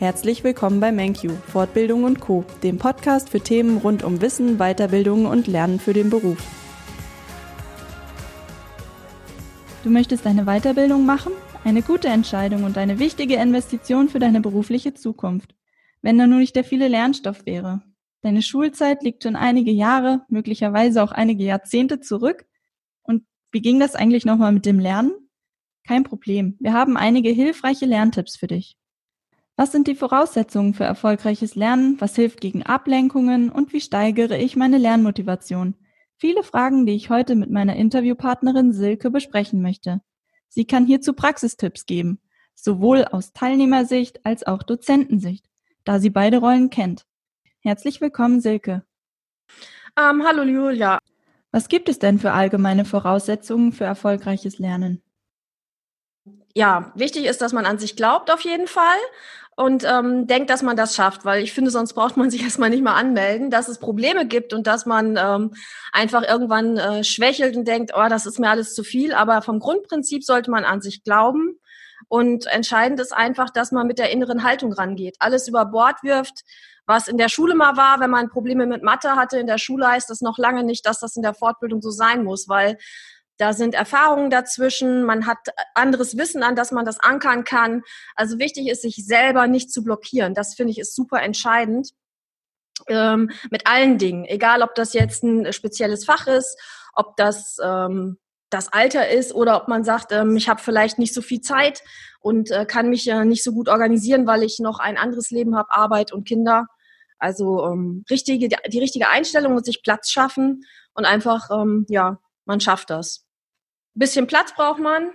Herzlich willkommen bei MenQ, Fortbildung und Co., dem Podcast für Themen rund um Wissen, Weiterbildung und Lernen für den Beruf. Du möchtest eine Weiterbildung machen? Eine gute Entscheidung und eine wichtige Investition für deine berufliche Zukunft. Wenn da nur nicht der viele Lernstoff wäre. Deine Schulzeit liegt schon einige Jahre, möglicherweise auch einige Jahrzehnte zurück. Und wie ging das eigentlich nochmal mit dem Lernen? Kein Problem. Wir haben einige hilfreiche Lerntipps für dich. Was sind die Voraussetzungen für erfolgreiches Lernen? Was hilft gegen Ablenkungen? Und wie steigere ich meine Lernmotivation? Viele Fragen, die ich heute mit meiner Interviewpartnerin Silke besprechen möchte. Sie kann hierzu Praxistipps geben, sowohl aus Teilnehmersicht als auch Dozentensicht, da sie beide Rollen kennt. Herzlich willkommen, Silke. Ähm, hallo, Julia. Was gibt es denn für allgemeine Voraussetzungen für erfolgreiches Lernen? Ja, wichtig ist, dass man an sich glaubt auf jeden Fall und ähm, denkt, dass man das schafft, weil ich finde, sonst braucht man sich erstmal nicht mal anmelden, dass es Probleme gibt und dass man ähm, einfach irgendwann äh, schwächelt und denkt, oh, das ist mir alles zu viel. Aber vom Grundprinzip sollte man an sich glauben. Und entscheidend ist einfach, dass man mit der inneren Haltung rangeht, alles über Bord wirft, was in der Schule mal war, wenn man Probleme mit Mathe hatte in der Schule, heißt das noch lange nicht, dass das in der Fortbildung so sein muss, weil da sind Erfahrungen dazwischen, man hat anderes Wissen, an das man das ankern kann. Also wichtig ist, sich selber nicht zu blockieren. Das finde ich ist super entscheidend. Ähm, mit allen Dingen, egal ob das jetzt ein spezielles Fach ist, ob das ähm, das Alter ist oder ob man sagt, ähm, ich habe vielleicht nicht so viel Zeit und äh, kann mich äh, nicht so gut organisieren, weil ich noch ein anderes Leben habe, Arbeit und Kinder. Also ähm, richtige, die richtige Einstellung und sich Platz schaffen und einfach, ähm, ja, man schafft das. Bisschen Platz braucht man,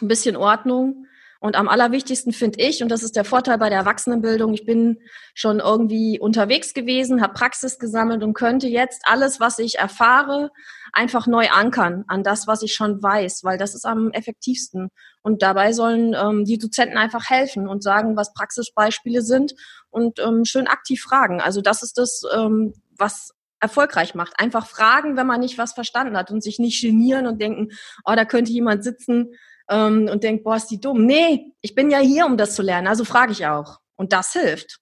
ein bisschen Ordnung. Und am allerwichtigsten finde ich, und das ist der Vorteil bei der Erwachsenenbildung, ich bin schon irgendwie unterwegs gewesen, habe Praxis gesammelt und könnte jetzt alles, was ich erfahre, einfach neu ankern an das, was ich schon weiß, weil das ist am effektivsten. Und dabei sollen ähm, die Dozenten einfach helfen und sagen, was Praxisbeispiele sind und ähm, schön aktiv fragen. Also das ist das, ähm, was erfolgreich macht. Einfach fragen, wenn man nicht was verstanden hat und sich nicht genieren und denken, oh, da könnte jemand sitzen ähm, und denkt, boah, ist die dumm. Nee, ich bin ja hier, um das zu lernen, also frage ich auch. Und das hilft.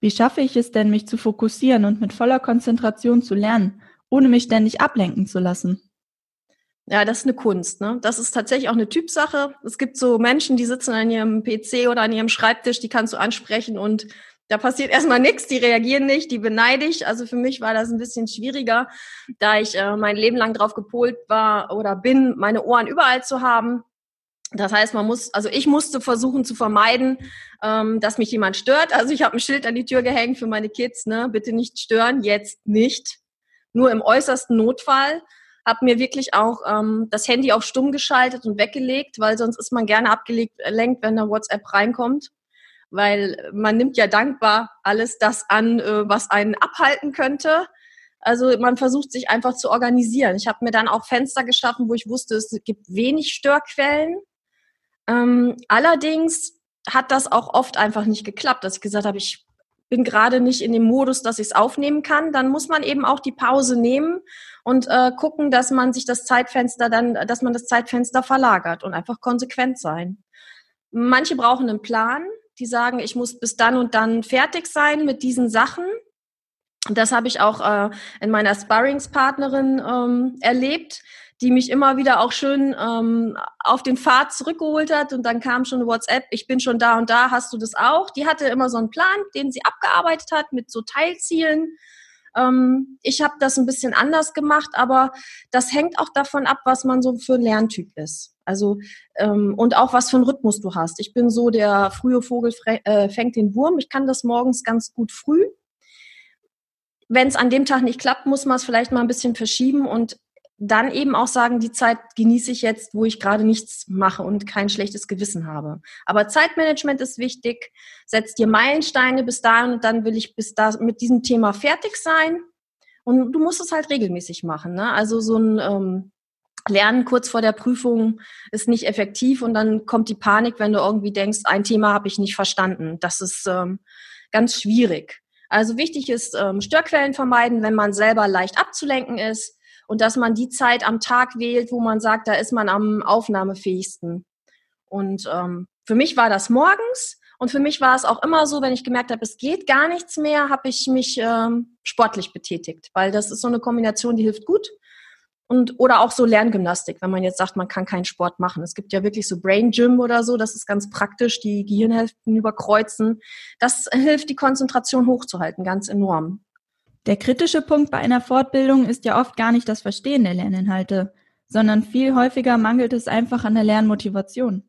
Wie schaffe ich es denn, mich zu fokussieren und mit voller Konzentration zu lernen, ohne mich ständig ablenken zu lassen? Ja, das ist eine Kunst. Ne? Das ist tatsächlich auch eine Typsache. Es gibt so Menschen, die sitzen an ihrem PC oder an ihrem Schreibtisch, die kannst du ansprechen und da passiert erstmal nichts, die reagieren nicht, die beneide ich. Also für mich war das ein bisschen schwieriger, da ich äh, mein Leben lang drauf gepolt war oder bin, meine Ohren überall zu haben. Das heißt, man muss, also ich musste versuchen zu vermeiden, ähm, dass mich jemand stört. Also ich habe ein Schild an die Tür gehängt für meine Kids, ne, bitte nicht stören, jetzt nicht. Nur im äußersten Notfall. Hab mir wirklich auch ähm, das Handy auf stumm geschaltet und weggelegt, weil sonst ist man gerne abgelenkt, wenn da WhatsApp reinkommt weil man nimmt ja dankbar alles das an, äh, was einen abhalten könnte. Also man versucht sich einfach zu organisieren. Ich habe mir dann auch Fenster geschaffen, wo ich wusste, es gibt wenig Störquellen. Ähm, allerdings hat das auch oft einfach nicht geklappt, dass ich gesagt habe, ich bin gerade nicht in dem Modus, dass ich es aufnehmen kann. Dann muss man eben auch die Pause nehmen und äh, gucken, dass man sich das Zeitfenster dann, dass man das Zeitfenster verlagert und einfach konsequent sein. Manche brauchen einen Plan, die sagen, ich muss bis dann und dann fertig sein mit diesen Sachen. Das habe ich auch äh, in meiner Sparringspartnerin ähm, erlebt, die mich immer wieder auch schön ähm, auf den Pfad zurückgeholt hat. Und dann kam schon WhatsApp, ich bin schon da und da, hast du das auch? Die hatte immer so einen Plan, den sie abgearbeitet hat mit so Teilzielen. Ähm, ich habe das ein bisschen anders gemacht, aber das hängt auch davon ab, was man so für ein Lerntyp ist. Also ähm, und auch was für einen Rhythmus du hast. Ich bin so der frühe Vogel äh, fängt den Wurm. Ich kann das morgens ganz gut früh. Wenn es an dem Tag nicht klappt, muss man es vielleicht mal ein bisschen verschieben und dann eben auch sagen, die Zeit genieße ich jetzt, wo ich gerade nichts mache und kein schlechtes Gewissen habe. Aber Zeitmanagement ist wichtig. Setz dir Meilensteine bis dahin und dann will ich bis da mit diesem Thema fertig sein. Und du musst es halt regelmäßig machen. Ne? Also so ein ähm, Lernen kurz vor der Prüfung ist nicht effektiv und dann kommt die Panik, wenn du irgendwie denkst, ein Thema habe ich nicht verstanden. Das ist ähm, ganz schwierig. Also wichtig ist ähm, Störquellen vermeiden, wenn man selber leicht abzulenken ist und dass man die Zeit am Tag wählt, wo man sagt, da ist man am aufnahmefähigsten. Und ähm, für mich war das morgens Und für mich war es auch immer so, wenn ich gemerkt habe, es geht gar nichts mehr, habe ich mich ähm, sportlich betätigt, weil das ist so eine Kombination, die hilft gut. Und, oder auch so Lerngymnastik, wenn man jetzt sagt, man kann keinen Sport machen. Es gibt ja wirklich so Brain Gym oder so, das ist ganz praktisch, die Gehirnhälften überkreuzen. Das hilft, die Konzentration hochzuhalten, ganz enorm. Der kritische Punkt bei einer Fortbildung ist ja oft gar nicht das Verstehen der Lerninhalte, sondern viel häufiger mangelt es einfach an der Lernmotivation.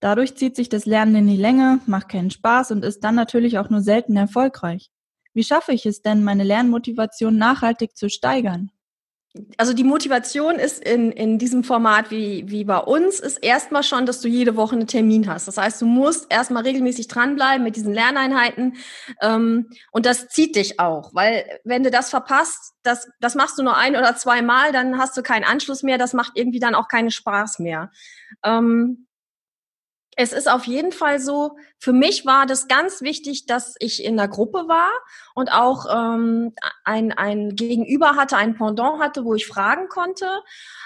Dadurch zieht sich das Lernen in die Länge, macht keinen Spaß und ist dann natürlich auch nur selten erfolgreich. Wie schaffe ich es denn, meine Lernmotivation nachhaltig zu steigern? Also die Motivation ist in, in diesem Format wie, wie bei uns, ist erstmal schon, dass du jede Woche einen Termin hast. Das heißt, du musst erstmal regelmäßig dranbleiben mit diesen Lerneinheiten ähm, und das zieht dich auch, weil wenn du das verpasst, das, das machst du nur ein oder zwei Mal, dann hast du keinen Anschluss mehr, das macht irgendwie dann auch keinen Spaß mehr. Ähm, es ist auf jeden Fall so, für mich war das ganz wichtig, dass ich in der Gruppe war und auch ähm, ein, ein Gegenüber hatte, ein Pendant hatte, wo ich fragen konnte,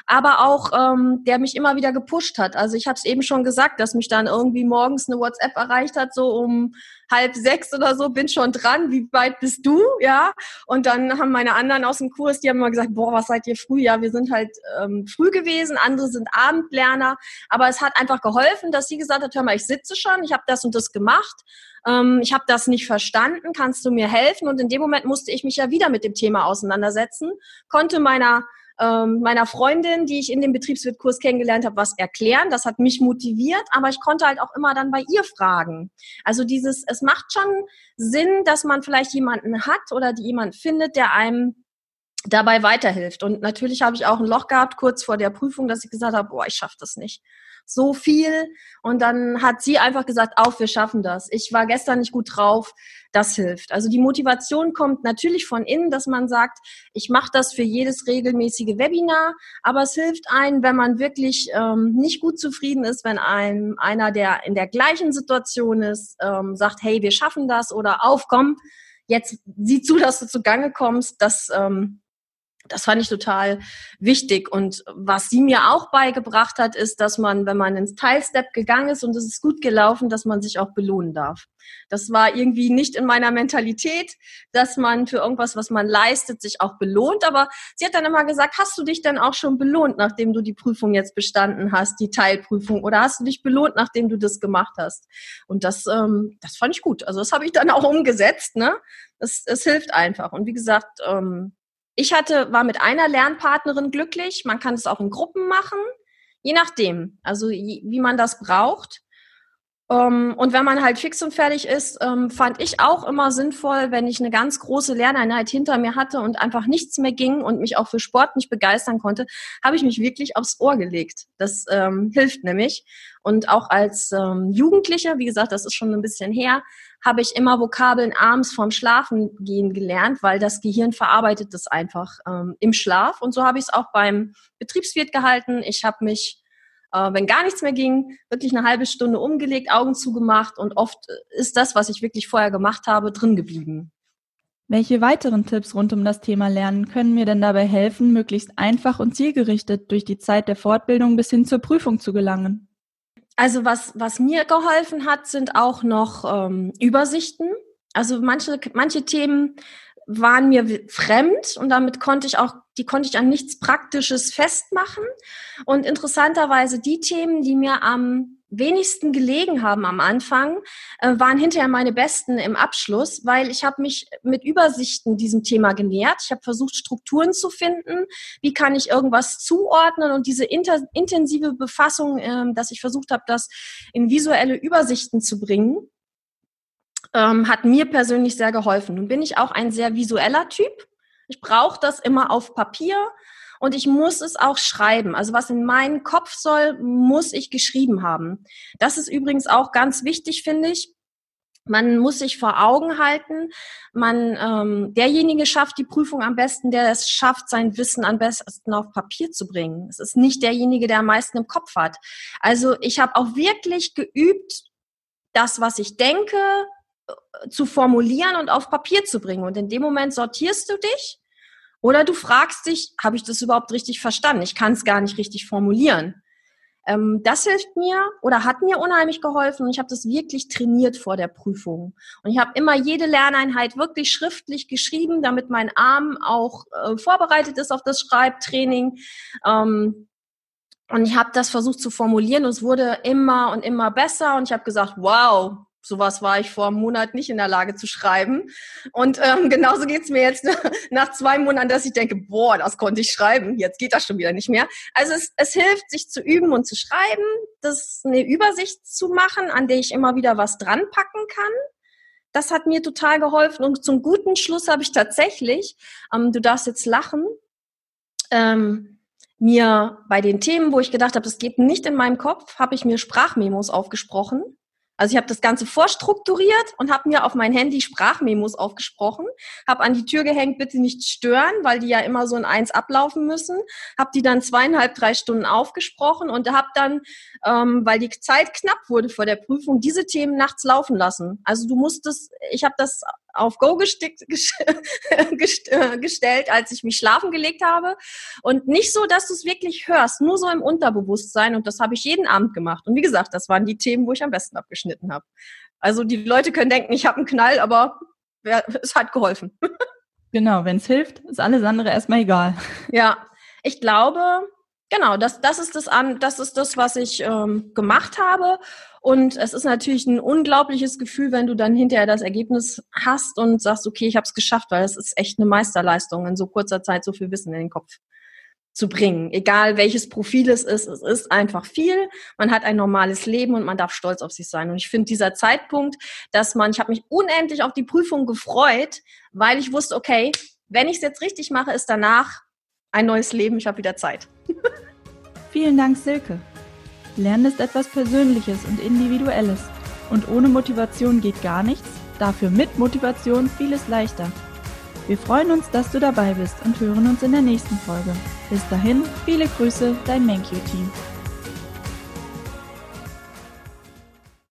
aber auch ähm, der mich immer wieder gepusht hat. Also ich habe es eben schon gesagt, dass mich dann irgendwie morgens eine WhatsApp erreicht hat, so um halb sechs oder so, bin schon dran, wie weit bist du, ja? Und dann haben meine anderen aus dem Kurs, die haben immer gesagt, boah, was seid ihr früh? Ja, wir sind halt ähm, früh gewesen, andere sind Abendlerner, aber es hat einfach geholfen, dass sie gesagt hat, hör mal, ich sitze schon, ich habe das und das gemacht, ähm, ich habe das nicht verstanden, kannst du mir helfen? Und in dem Moment musste ich mich ja wieder mit dem Thema auseinandersetzen, konnte meiner ähm, meiner Freundin, die ich in dem Betriebswirtkurs kennengelernt habe, was erklären. Das hat mich motiviert, aber ich konnte halt auch immer dann bei ihr fragen. Also dieses, es macht schon Sinn, dass man vielleicht jemanden hat oder die jemand findet, der einem dabei weiterhilft. Und natürlich habe ich auch ein Loch gehabt kurz vor der Prüfung, dass ich gesagt habe, boah, ich schaffe das nicht so viel. Und dann hat sie einfach gesagt, auf, wir schaffen das. Ich war gestern nicht gut drauf. Das hilft. Also die Motivation kommt natürlich von innen, dass man sagt, ich mache das für jedes regelmäßige Webinar, aber es hilft einem, wenn man wirklich ähm, nicht gut zufrieden ist, wenn einem einer, der in der gleichen Situation ist, ähm, sagt, hey, wir schaffen das oder aufkommen, jetzt sieh zu, dass du zugange kommst, das ähm, das fand ich total wichtig. Und was sie mir auch beigebracht hat, ist, dass man, wenn man ins Teilstep gegangen ist und es ist gut gelaufen, dass man sich auch belohnen darf. Das war irgendwie nicht in meiner Mentalität, dass man für irgendwas, was man leistet, sich auch belohnt. Aber sie hat dann immer gesagt, hast du dich denn auch schon belohnt, nachdem du die Prüfung jetzt bestanden hast, die Teilprüfung? Oder hast du dich belohnt, nachdem du das gemacht hast? Und das, ähm, das fand ich gut. Also das habe ich dann auch umgesetzt. Ne? Es, es hilft einfach. Und wie gesagt, ähm, ich hatte, war mit einer Lernpartnerin glücklich. Man kann es auch in Gruppen machen, je nachdem, also wie man das braucht. Ähm, und wenn man halt fix und fertig ist, ähm, fand ich auch immer sinnvoll, wenn ich eine ganz große Lerneinheit hinter mir hatte und einfach nichts mehr ging und mich auch für Sport nicht begeistern konnte, habe ich mich wirklich aufs Ohr gelegt. Das ähm, hilft nämlich. Und auch als ähm, Jugendliche, wie gesagt, das ist schon ein bisschen her, habe ich immer Vokabeln abends vorm Schlafen gehen gelernt, weil das Gehirn verarbeitet das einfach ähm, im Schlaf. Und so habe ich es auch beim Betriebswirt gehalten. Ich habe mich äh, wenn gar nichts mehr ging, wirklich eine halbe Stunde umgelegt, Augen zugemacht und oft ist das, was ich wirklich vorher gemacht habe, drin geblieben. Welche weiteren Tipps rund um das Thema Lernen können mir denn dabei helfen, möglichst einfach und zielgerichtet durch die Zeit der Fortbildung bis hin zur Prüfung zu gelangen? Also was, was mir geholfen hat, sind auch noch ähm, Übersichten. Also manche, manche Themen waren mir fremd und damit konnte ich auch, die konnte ich an nichts Praktisches festmachen. Und interessanterweise die Themen, die mir am wenigsten gelegen haben am Anfang, äh, waren hinterher meine besten im Abschluss, weil ich habe mich mit Übersichten diesem Thema genähert. Ich habe versucht, Strukturen zu finden. Wie kann ich irgendwas zuordnen? Und diese intensive Befassung, äh, dass ich versucht habe, das in visuelle Übersichten zu bringen, ähm, hat mir persönlich sehr geholfen. Nun bin ich auch ein sehr visueller Typ. Ich brauche das immer auf Papier und ich muss es auch schreiben. Also was in meinen Kopf soll, muss ich geschrieben haben. Das ist übrigens auch ganz wichtig, finde ich. Man muss sich vor Augen halten, man ähm, derjenige schafft die Prüfung am besten, der es schafft, sein Wissen am besten auf Papier zu bringen. Es ist nicht derjenige, der am meisten im Kopf hat. Also ich habe auch wirklich geübt, das, was ich denke, zu formulieren und auf Papier zu bringen. Und in dem Moment sortierst du dich oder du fragst dich, habe ich das überhaupt richtig verstanden? Ich kann es gar nicht richtig formulieren. Ähm, das hilft mir oder hat mir unheimlich geholfen und ich habe das wirklich trainiert vor der Prüfung. Und ich habe immer jede Lerneinheit wirklich schriftlich geschrieben, damit mein Arm auch äh, vorbereitet ist auf das Schreibtraining. Ähm, und ich habe das versucht zu formulieren und es wurde immer und immer besser und ich habe gesagt, wow, sowas war ich vor einem Monat nicht in der Lage zu schreiben. Und ähm, genauso geht's mir jetzt nach zwei Monaten, dass ich denke, boah, das konnte ich schreiben, jetzt geht das schon wieder nicht mehr. Also es, es hilft, sich zu üben und zu schreiben, das eine Übersicht zu machen, an der ich immer wieder was dran packen kann. Das hat mir total geholfen. Und zum guten Schluss habe ich tatsächlich, ähm, du darfst jetzt lachen, ähm, mir bei den Themen, wo ich gedacht habe, das geht nicht in meinem Kopf, habe ich mir Sprachmemos aufgesprochen also ich habe das Ganze vorstrukturiert und habe mir auf mein Handy Sprachmemos aufgesprochen, habe an die Tür gehängt, bitte nicht stören, weil die ja immer so in eins ablaufen müssen, habe die dann zweieinhalb, drei Stunden aufgesprochen und habe dann, ähm, weil die Zeit knapp wurde vor der Prüfung, diese Themen nachts laufen lassen. Also du musstest, ich habe das auf Go gestickt, äh, gestellt, als ich mich schlafen gelegt habe. Und nicht so, dass du es wirklich hörst, nur so im Unterbewusstsein. Und das habe ich jeden Abend gemacht. Und wie gesagt, das waren die Themen, wo ich am besten abgeschnitten habe. Also die Leute können denken, ich habe einen Knall, aber es hat geholfen. Genau, wenn es hilft, ist alles andere erstmal egal. Ja, ich glaube, genau, das, das ist das an, das ist das, was ich ähm, gemacht habe. Und es ist natürlich ein unglaubliches Gefühl, wenn du dann hinterher das Ergebnis hast und sagst, okay, ich habe es geschafft, weil es ist echt eine Meisterleistung, in so kurzer Zeit so viel Wissen in den Kopf zu bringen. Egal welches Profil es ist, es ist einfach viel. Man hat ein normales Leben und man darf stolz auf sich sein. Und ich finde dieser Zeitpunkt, dass man, ich habe mich unendlich auf die Prüfung gefreut, weil ich wusste, okay, wenn ich es jetzt richtig mache, ist danach ein neues Leben. Ich habe wieder Zeit. Vielen Dank, Silke. Lernen ist etwas Persönliches und Individuelles. Und ohne Motivation geht gar nichts, dafür mit Motivation vieles leichter. Wir freuen uns, dass du dabei bist und hören uns in der nächsten Folge. Bis dahin, viele Grüße, dein MenQ-Team.